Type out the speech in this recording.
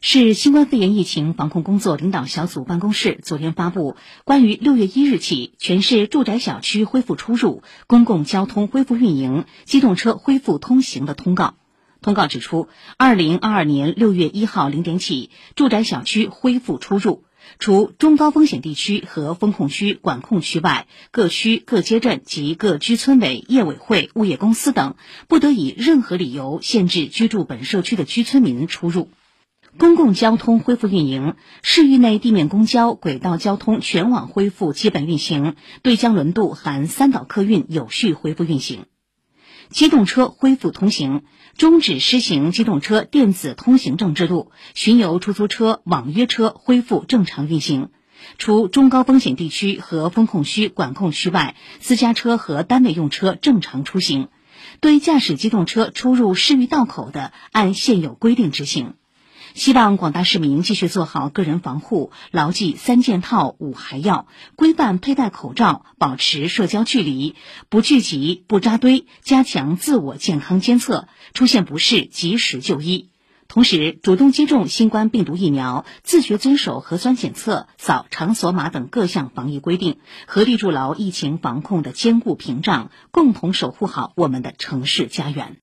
市新冠肺炎疫情防控工作领导小组办公室昨天发布关于六月一日起全市住宅小区恢复出入、公共交通恢复运营、机动车恢复通行的通告。通告指出，二零二二年六月一号零点起，住宅小区恢复出入，除中高风险地区和风控区、管控区外，各区、各街镇及各居村委、业委会、物业公司等不得以任何理由限制居住本社区的居村民出入。公共交通恢复运营，市域内地面公交、轨道交通全网恢复基本运行，对江轮渡含三岛客运有序恢复运行。机动车恢复通行，终止施行机动车电子通行证制度，巡游出租车、网约车恢复正常运行。除中高风险地区和风控区、管控区外，私家车和单位用车正常出行。对驾驶机动车出入市域道口的，按现有规定执行。希望广大市民继续做好个人防护，牢记三件套、五还要，规范佩戴口罩，保持社交距离，不聚集、不扎堆，加强自我健康监测，出现不适及时就医。同时，主动接种新冠病毒疫苗，自觉遵守核酸检测、扫场所码等各项防疫规定，合力筑牢疫情防控的坚固屏障，共同守护好我们的城市家园。